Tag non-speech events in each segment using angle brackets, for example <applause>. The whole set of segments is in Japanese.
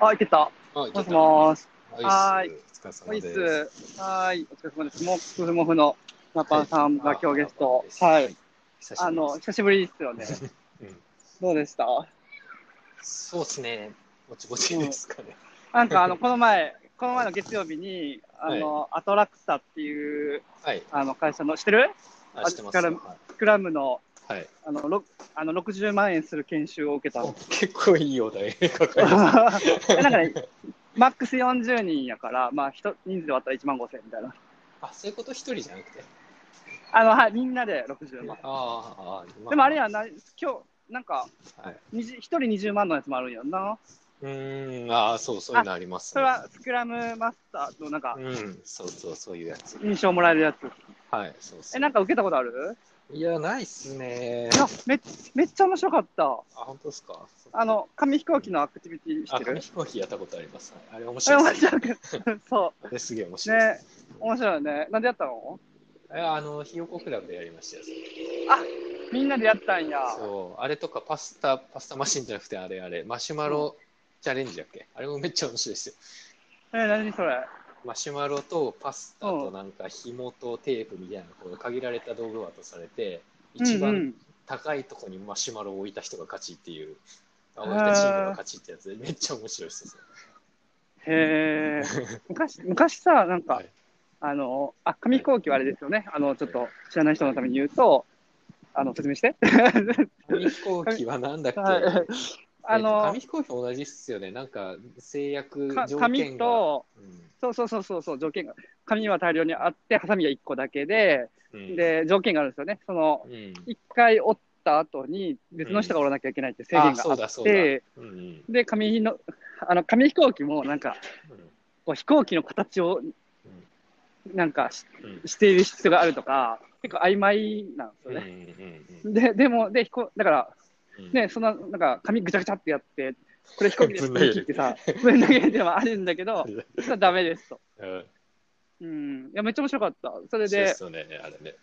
あ、いけた。もしもーし。はいはーいお疲れ様です。ス。はーい。お疲れ様です。モフモフのナパンさんが今日ゲスト。あはい。。あの、久しぶりですよね。うんどうでした？そうですね。ぼちぼちですかね。なんかあの、この前、この前の月曜日に、あの、アトラクタっていう、はい。あの、会社の、知ってる？あ、知ってます。あはいスクラムの、はい。あの、ろあの60万円する研修を受けた。結構いいお題 <laughs> なんかね、マックス40人やから、まあ、人人数で割ったら1万5000円みたいな。あ、そういうこと？一人じゃなくて？あの、はい、みんなで60万。ああ、ああ。でもあれやな、今日、なんか、はい。にじ一人20万のやつもあるんやんな。うーん、ああ、そう、そういうのありますそれはスクラムマスターのなんか、うん、そうそう、そういうやつ。印象もらえるやつ。はい、そうそう。え、なんか受けたことある？いや、ないっすねい。やめ、めっちゃ面白かった。あ、本当ですか？あの、紙飛行機のアクティビティしあ、てる？紙飛行機やったことあります。はいあれ面白い <laughs> 面です。白く、そあれすげえ面白いです。う、面白いよね。なんでやったの？えあの、ひよこクラブでやりましたよ。みんなでやったんや。そう、あれとかパスタ、パスタマシンじゃなくて、あれあれ、マシュマロチャレンジだっけ？あれもめっちゃ面白いですよ。え、何それ？マシュマロとパスタうんとなんか紐とテープみたいなこう限られた道具渡されて、うん一番うん高いとこにマシュマロを置いた人が勝ちっていう、置いたチームが勝ちってやつで、めっちゃ面白いですよ。へえ。<laughs> 昔、昔さ、なんか、はいあの、あ、紙飛行機はあれですよね。あの、ちょっと知らない人のために言うと、あの、説明して。紙飛行機はなんだっけ、はいあえっとの紙、飛行機も同じっすよね。なんか制約か条件紙が。と、うん。そうそうそうそうそう、条件が、紙は大量にあって、ハサミは1個だけで、うん、で、条件があるんですよね。その、うん、1回折った後に別の人が折らなきゃいけないって制限があって、で、紙の、あの、紙飛行機もなんか、こう飛行機の形をなんかしうん。している必要があるとか、結構曖昧なんですよね。うんで、でも、で、飛行だから、うんね、そんな、なんか、紙ぐちゃぐちゃってやって、これ飛行機ですぶん投げるってさ、ぶん投げるっていうのはあるんだけど、<laughs> それはダメですと。うん。うん。いや、めっちゃ面白かった。それでそうで、すよね、あれね。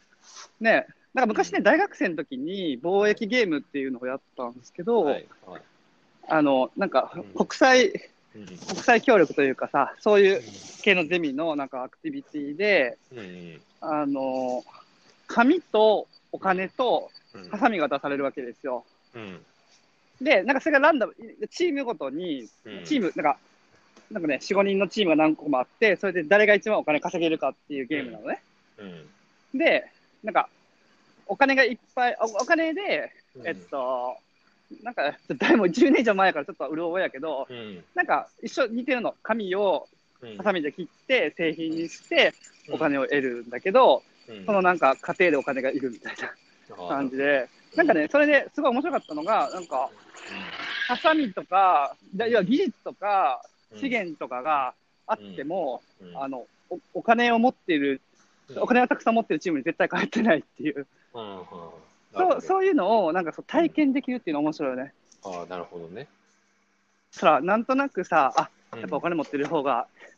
ね、なんか昔ね、うん。大学生の時に貿易ゲームっていうのをやったんですけど、あの、なんかうん。国際、うん。国際協力というかさ、そういう系のゼミのなんかアクティビティで、あの、紙とお金とうん。ハサミが出されるわけですよ。うん。で、なんかそれがランダム、チームごとに、うん。チーム、なんか、なんかね、4、5人のチームが何個もあって、それで誰が一番お金稼げるかっていうゲームなのね。うん。で、なんか、お金がいっぱい、おお金で、うん。えっと、なんか、誰も10年以上前からちょっとうる覚えやけど、うん。なんか一緒似てるの。紙をうん。ハサミで切って製品にしてお金を得るんだけど、うん。そのなんか家庭でお金がいるみたいな感じで、なんかね、それですごい面白かったのが、なんか、ハサミとか、だ要は技術とかうん。資源とかがあっても、うん。あのお、お金を持っている、お金をたくさん持ってるチームに絶対帰ってないっていう、うんうん。そうそういうのをなんかそう体験できるっていうのは面白いよね。ああ、なるほどね。そら、なんとなくさ、あ、ややっぱお金持ってる方がうん、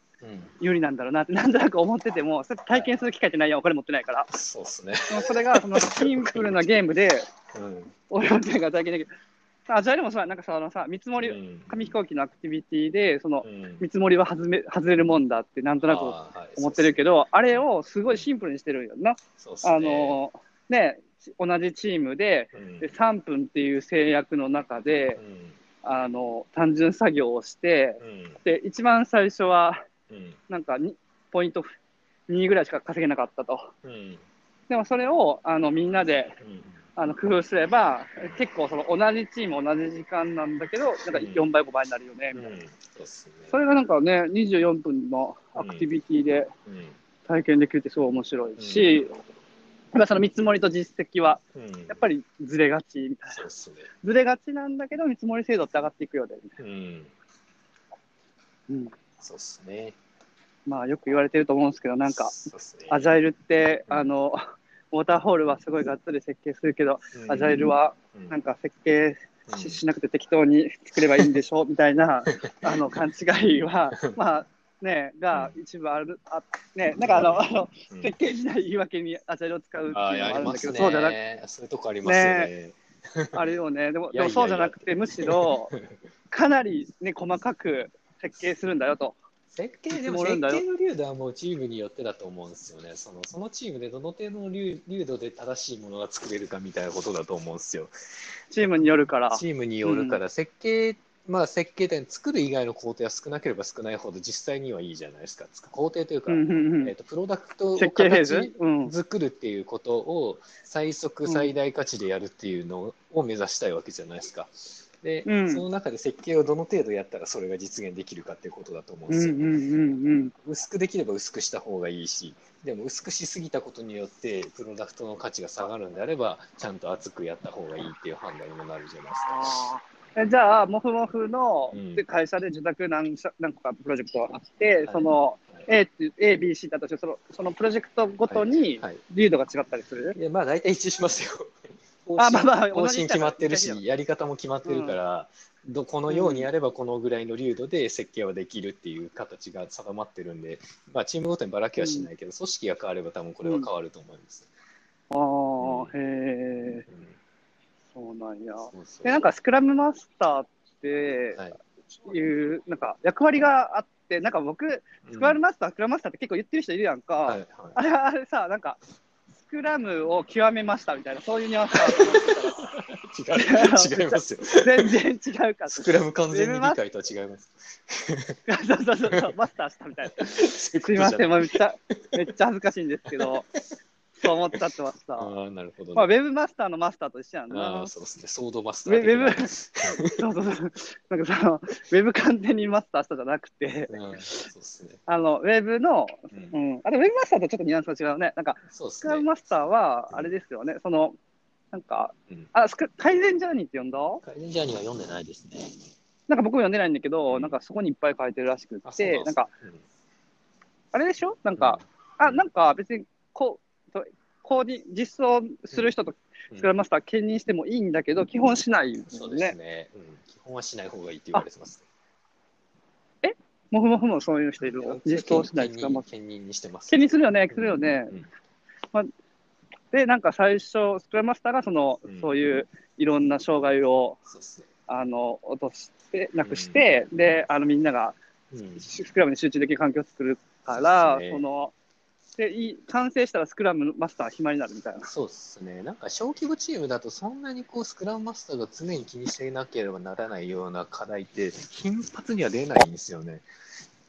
有利なんだろうなって、なんとなく思ってても、それ体験する機会ってないやん、お金持ってないから。そうっすね。それが、そのシンプルなゲームで、うん。俺はが体験できる。アジャイルもそうやなんかさ、あのさ、見積もり、うん。紙飛行機のアクティビティで、そのう、ん。見積もりは外め外れるもんだって、なんとなく思ってるけど、あれをすごいシンプルにしてるんよな。そうっすね。あの、ね、同じチームで、うん。で3分っていう制約の中でう、ん。あの、単純作業をして、うん。で、一番最初は、うん。なんかにポイント2ぐらいしか稼げなかったと。うん。でもそれをあのみんなでうん。あの工夫すれば、結構その同じチーム、同じ時間なんだけど、なんか4倍、5倍になるよね、みたいな。うん。そうっすね。それがなんかね、24分のアクティビティでうん。体験できるってすごい面白いし、やっぱその見積もりと実績はうん。やっぱりずれがちみたいな。ね。ずれがちなんだけど、見積もり精度って上がっていくよね、みたいうん。な。うん、そうっすねまあよく言われてると思うんですけど、なんか、ね。アジャイルって、うん。あの、<laughs> ウォーターホールはすごいがっつり設計するけど、うん。アジャイルはうん。なんか設計うん。ししなくて適当に作ればいいんでしょみたいな <laughs> あの勘違いは、まあね、が一部ある、あね、なんかあの、あのうん。設計しない言い訳にアジャイルを使うっていうのあもあるんだけど、そうじゃなくねそういうとこありますよね。あるよね。でも、でもそうじゃなくて、むしろ、<laughs> かなりね、細かく、設計するんだよと。設計でも設計の流度はもうチームによってだと思うんですよね。そのそのチームでどの程度の流流度で正しいものが作れるかみたいなことだと思うんですよ。チームによるから。チームによるから、設計、まあ設計で作る以外の工程は少なければ少ないほど実際にはいいじゃないですか。工程というか、うんうんうんえー、とプロダクトを作るっていうことを最速最大価値でやるっていうのを目指したいわけじゃないですか。で、うんその中で設計をどの程度やったらそれが実現できるかっていうことだと思うんうんですよ。うんうん薄くできれば薄くした方がいいし、でも薄くしすぎたことによってプロダクトの価値が下がるんであれば、ちゃんと厚くやった方がいいっていう判断にもなるじゃないですか。えじゃあ、もふもふのうんで会社で受託何社何個かプロジェクトがあって、いそのはい A A、B、C だとしてその、そのプロジェクトごとにはいリードが違ったりする、いや、まあ大体一致しますよ。あまあまあ方針決まってるし、やり方も決まってるから、どこのようにやればこのぐらいの流度で設計はできるっていう形が定まってるんで、まあチームごとにばらけはしないけど、組織が変われば多分これは変わると思います。ああ、へえ、うん。そうなんや。そうそう。で、なんかスクラムマスターってはい。いう、なんか役割があって、なんか僕、スクラムマスター、スクラムマスターって結構言ってる人いるやんか。はいはい。あれ、あれさ、なんか、スクラムを極めましたみたいな、そういうニュアンスってたら違う違いますよ。全然違うか。スクラム完全に理解とは違います。そうそうそうマスターしたみたいな。すすいません、めっちゃ、めっちゃ恥ずかしいんですけど、そう思っちゃってました。ああ、なるほど、ね。まあ、ウェブマスターのマスターと一緒やんあなあ、。そうですね。ソードマスターウェブ、そうそうそう。なんかその、ウェブ完全にマスターしたじゃなくて、ブ。うん、そうですね。あの、ウェブの、う、うんん、あれ、ウェブマスターとちょっとニュアンスが違うね。なんか、そうですねスクラム。マスターは、あれですよね、その、なんかうん、あ、スク改善ジャーニーって呼んだ？改善ジャーニーは読んでないですね。なんか僕も読んでないんだけど、うんなんかそこにいっぱい書いてるらしくて、なんか、、あれでしょ？なんか、あ、なんか別に、こう、とコーディ、実装する人とうんスクラムマスター兼任してもいいんだけど、基本しないよそうですね。ね。うん、基本はしない方がいいって言われてます。もふもふもそういう人いるの？実装しないスクラムマスター。兼任にしてます。兼任するよね、するよね。うんで、なんか最初、スクラムマスターがその、うんそういういろんな障害をね。あの落として、なくして、で、あのみんながうんスクラムに集中できる環境を作るから、そのでいい完成したらスクラムマスター暇になるみたいな。そうですね。なんか小規模チームだとそんなにこうスクラムマスターが常に気にしていなければならないような課題って頻発には出ないんですよね。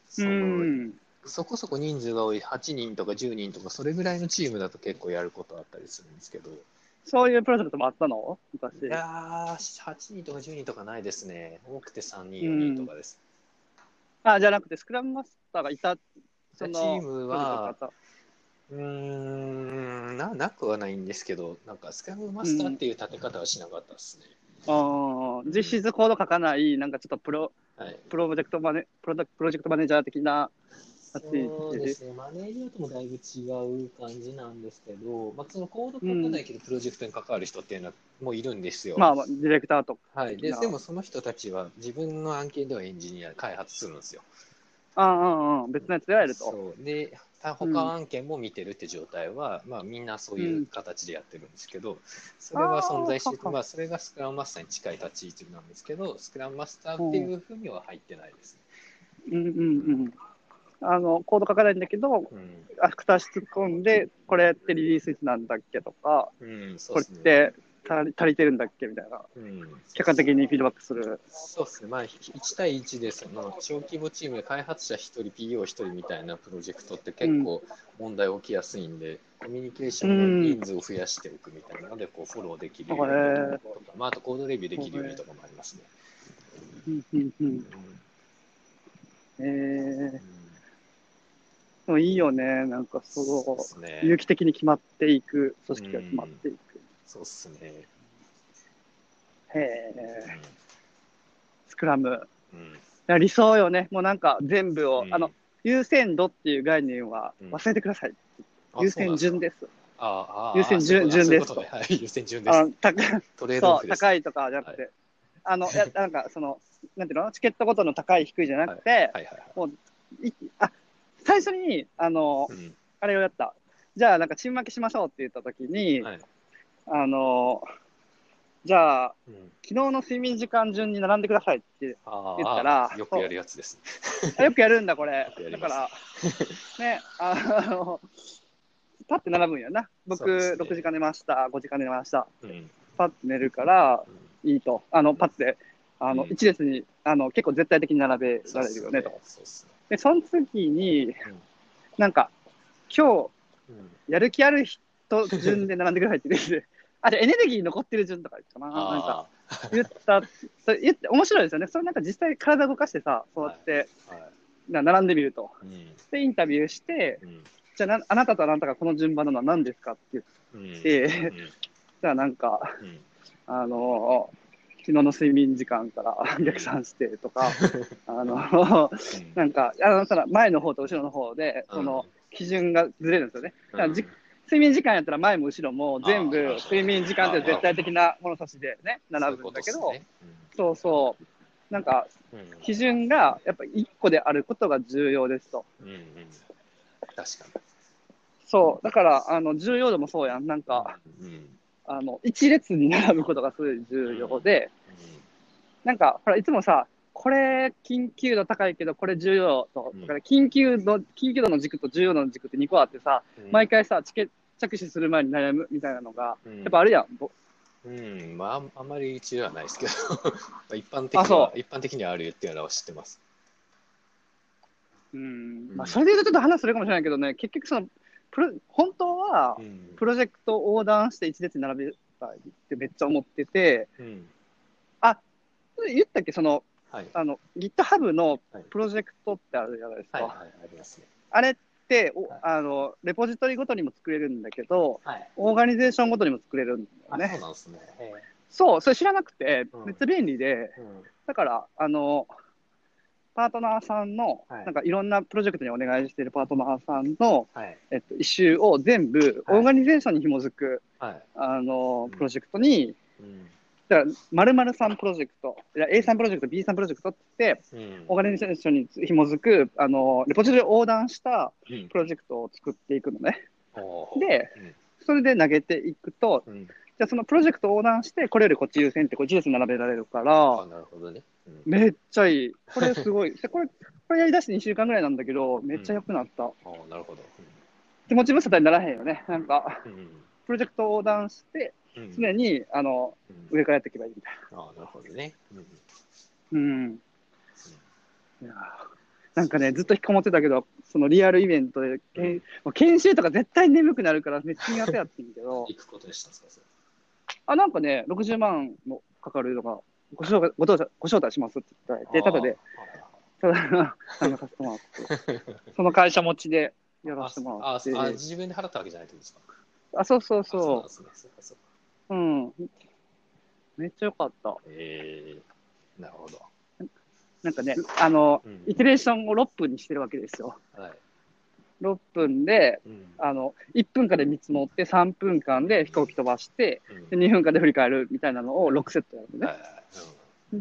そうのん。そこそこ人数が多い8人とか10人とかそれぐらいのチームだと結構やることあったりするんですけど、そういうプロジェクトもあったの？昔。いやー、8人とか10人とかないですね。多くて3人、4人とかです。あ、じゃなくて、スクラムマスターがいた、そのチームはうーんな、なくはないんですけど、なんかスクラムマスターっていう立て方はしなかったですね。あー実質コード書かない、なんかちょっとプロはい。プロジェクトマネプロダプロジェクトマネージャー的なそうですね、マネージャーともだいぶ違う感じなんですけど、まあ、そのコード書かないけど、プロジェクトに関わる人っていうのはもういるんですよ。まあ、まあディレクターとか。はい、でなでもその人たちは自分の案件ではエンジニア開発するんですよ。ああ、別のやつでやると。そうで他他案件も見てるって状態は、まあ、みんなそういう形でやってるんですけど、それは存在してまあ、それがスクラムマスターに近い立ち位置なんですけど、スクラムマスターっていうふうには入ってないですね。うんうんうん。あの、コード書かないんだけど、うんアクター突っ込んで、これってリリースいつなんだっけとか、うん、そこれっ。て足り足りてるんだっけみたいな、うん、客観的にフィードバックする。そうですね、まあ、1対1でその小規模チームで開発者1人、PO1 人みたいなプロジェクトって結構問題起きやすいんで、コミュニケーションの人数を増やしておくみたいなので、こうフォローできるようにとか、まあ、あとコードレビューできるようにとかもありますね。うんうんうんうん。えー、でもいいよね、なんかそそうね。有機的に決まっていく、組織が決まっていく。そうっすね。へえ、スクラム。いうん。や理想よね、もうなんか全部を、うんあの優先度っていう概念はうん忘れてください。あ <laughs> 優先順です。ああ、優先順順ですねはい、優先順です。高トレードオそう。高いとかじゃなくて、あのいやなんかその、なんていうの、チケットごとの高い、低いじゃなくて、はいはいはい。いあ最初にあのうんあれをやった、じゃあなんかチーム負けしましょうって言ったときに、はいあのじゃあ、うん、昨日の睡眠時間順に並んでくださいってあ言ったらあよくやるやつですね。あよくやるんだ、これ。<laughs> だから、ね、あの、パッて並ぶんやな。僕、ね。6時間寝ました、5時間寝ました。うん。パッて寝るからいいと。あの、パッて、あの、うん。一列に、あの、結構絶対的に並べられるよね、と。で、その次にうん、なんか、今うん。日、やる気ある人順で並んでくださいって言って、あ、じエネルギー残ってる順とかかな。なんか、あ言った、それ言って、面白いですよね。それなんか実際体動かしてさ、そうやって、あ、はい。な並んでみると。うんで、インタビューして、うんじゃあな、あなたとあなたがこの順番なのは何ですかって言って、うん <laughs> じゃあなんか、うんあの昨日の睡眠時間から逆算してとか、<laughs> あのなんか、あの、前の方と後ろの方で、その基準がずれるんですよね。だからじ睡眠時間やったら前も後ろも全部睡眠時間って絶対的な物差しでね、並ぶんだけど、そうそう、なん。かそういう。ことっすね基準がやっぱ1個であることが重要ですと。うんうん。うん確かそう、だから、あの、重要度もそうやん。なんか、に。うんうん。あの、一列に並ぶことがすごい重要で、なんか、ほら、いつもさ、これ緊急度高いけど、これ重要度、うんだから緊急度、緊急度の軸と重要度の軸って2個あってさ、うん。毎回さ、チケ着手する前に悩むみたいなのが、うん。やっぱあるやん。ぼ。うん、まあ、あんまり一ではないですけど、<laughs> 一般的には、一般的にはあるっていうのは知ってます。うん。まあ、それで言うとちょっと話するかもしれないけどね、結局その、プロ本当はう、ん。プロジェクトを横断して一列に並べたいってめっちゃ思ってて、うん言ったっけ、その、はい。あの、GitHub のはいプロジェクトってあるじゃないですか。はい、はい、ありますね。あれって、おはいあの、レポジトリごとにも作れるんだけど、はい。オーガニゼーションごとにも作れるんだあ、よね。そうなんですね。そう、それ知らなくてう、んめっちゃ便利で、うんだから、あの、パートナーさんの、はいなんかいろんなプロジェクトにお願いしているパートナーさんの、はい。えっと、一周を全部、はいオーガニゼーションに紐づく、はい。あのうん、プロジェクトに、うん。だから、〇〇さんプロジェクト、A さんプロジェクト、B さんプロジェクトってうんオーガニゼーションに紐づく、あの、レポジトリを横断したうんプロジェクトを作っていくのね。うんそれで投げていくと、うん。じゃあそのプロジェクトを横断して、これよりこっち優先って、こっち列に並べられるかあ、ら、なるほどね。うんめっちゃいい。これすごい。で <laughs> これ、これやりだして2週間ぐらいなんだけど、めっちゃ良くなった。あなるほど。気持ち無沙汰にならへんよね。なんか、プロジェクトを横断して、うん常に、あの、うん。上からやっていけばいいみたいあなるほどね。うん。な。うん。いやーなんかね、ずっと引きこもってたけど、そのリアルイベントで、けんもう研修とか絶対眠くなるから、めっちゃ苦手やってんけど、<laughs> 行くことにしたんですか、それ。あ、なんかね、60万もかかるのが、ご招待ごご招待しますって言って、た。だで、ただ、参加させてもらって、<laughs> その会社持ちでやらせてもらあって、ああ自分で払ったわけじゃないってことですか。あ、そうそうあそううん。めっちゃ良かった。えー、なるほど。なんかね、あの、うんイテレーションを6分にしてるわけですよ。はい。6分で、うんあの、1分間で見積もって、3分間で飛行機飛ばして、うんで2分間で振り返るみたいなのを6セットやるのね。はいはい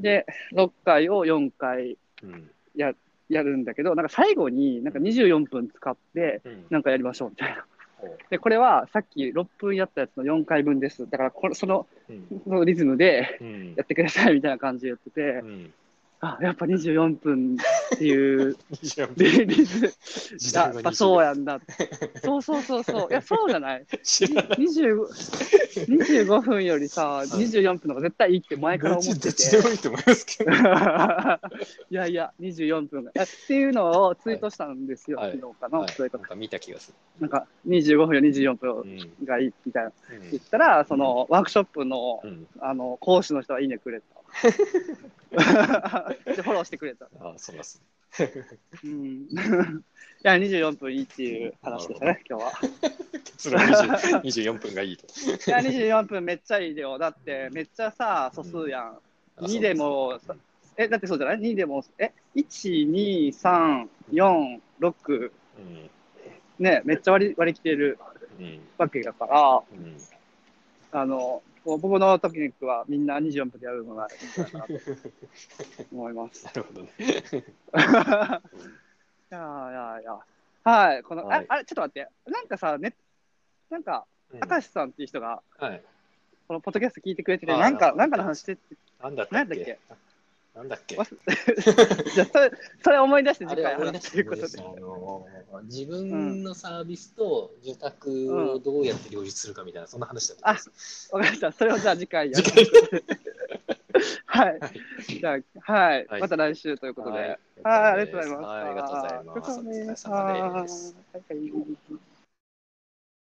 で、6回を4回うんややるんだけど、なんか最後になんか24分使って、うんなんかやりましょうみたいな。で、これはさっき6分やったやつの4回分です。だからこれ、その、うん。そのリズムでうん。やってくださいみたいな感じで言ってて。う、んあ、やっぱ24分っていう <laughs> いやリリズやっぱそうやんだって。そうそうそうそう。いや、そうじゃない知らない。25 25分よりさ、24分の方が絶対いいって前から思ってて。もいいと思いますけど。<laughs> いやいや、24分が。えっていうのをツイートしたんですよ、はい昨日かな、はいそれかなんか見た気がする。なんか25分より24う分んがいいみたいなうん言ったら、そのワークショップのうんあの講師の人はいいねくれた。で、フォローしてくれた。あそうなんですうん、いや、24分いいっていう話でしたね、今日は。結論20 24分がいいと。いや、24分めっちゃいいよ。だって、めっちゃさ、素数やん。2でも、え、だってそうじゃない ?2 でも、え、1、2、3、4、6、うんね、めっちゃ割り割り切れるうんわけだから、うんあの、僕のテクニックはみんな24分でやるのがいいかなと <laughs> 思います。なるほどね。<laughs> いやいやいや。はい、この、はいああれ、ちょっと待って。なんかさ、ね、なんか、うん明石さんっていう人が、はい。このポッドキャスト聞いてくれてて、なんか、ななんかの話してって、なんだったっけ？なんだっけ？<laughs> じゃあそれ、それ思い出してあ次回話すということで。あの自分のサービスと受託をどうやって両立するかみたいな、そんな話だったんです。わかりました。それをじゃあ次回やる。<laughs> はい。はいじゃあ、はい。はいまた来週ということで。はいはい、ありがとうございます。はいありがとうございます。お疲れ様です。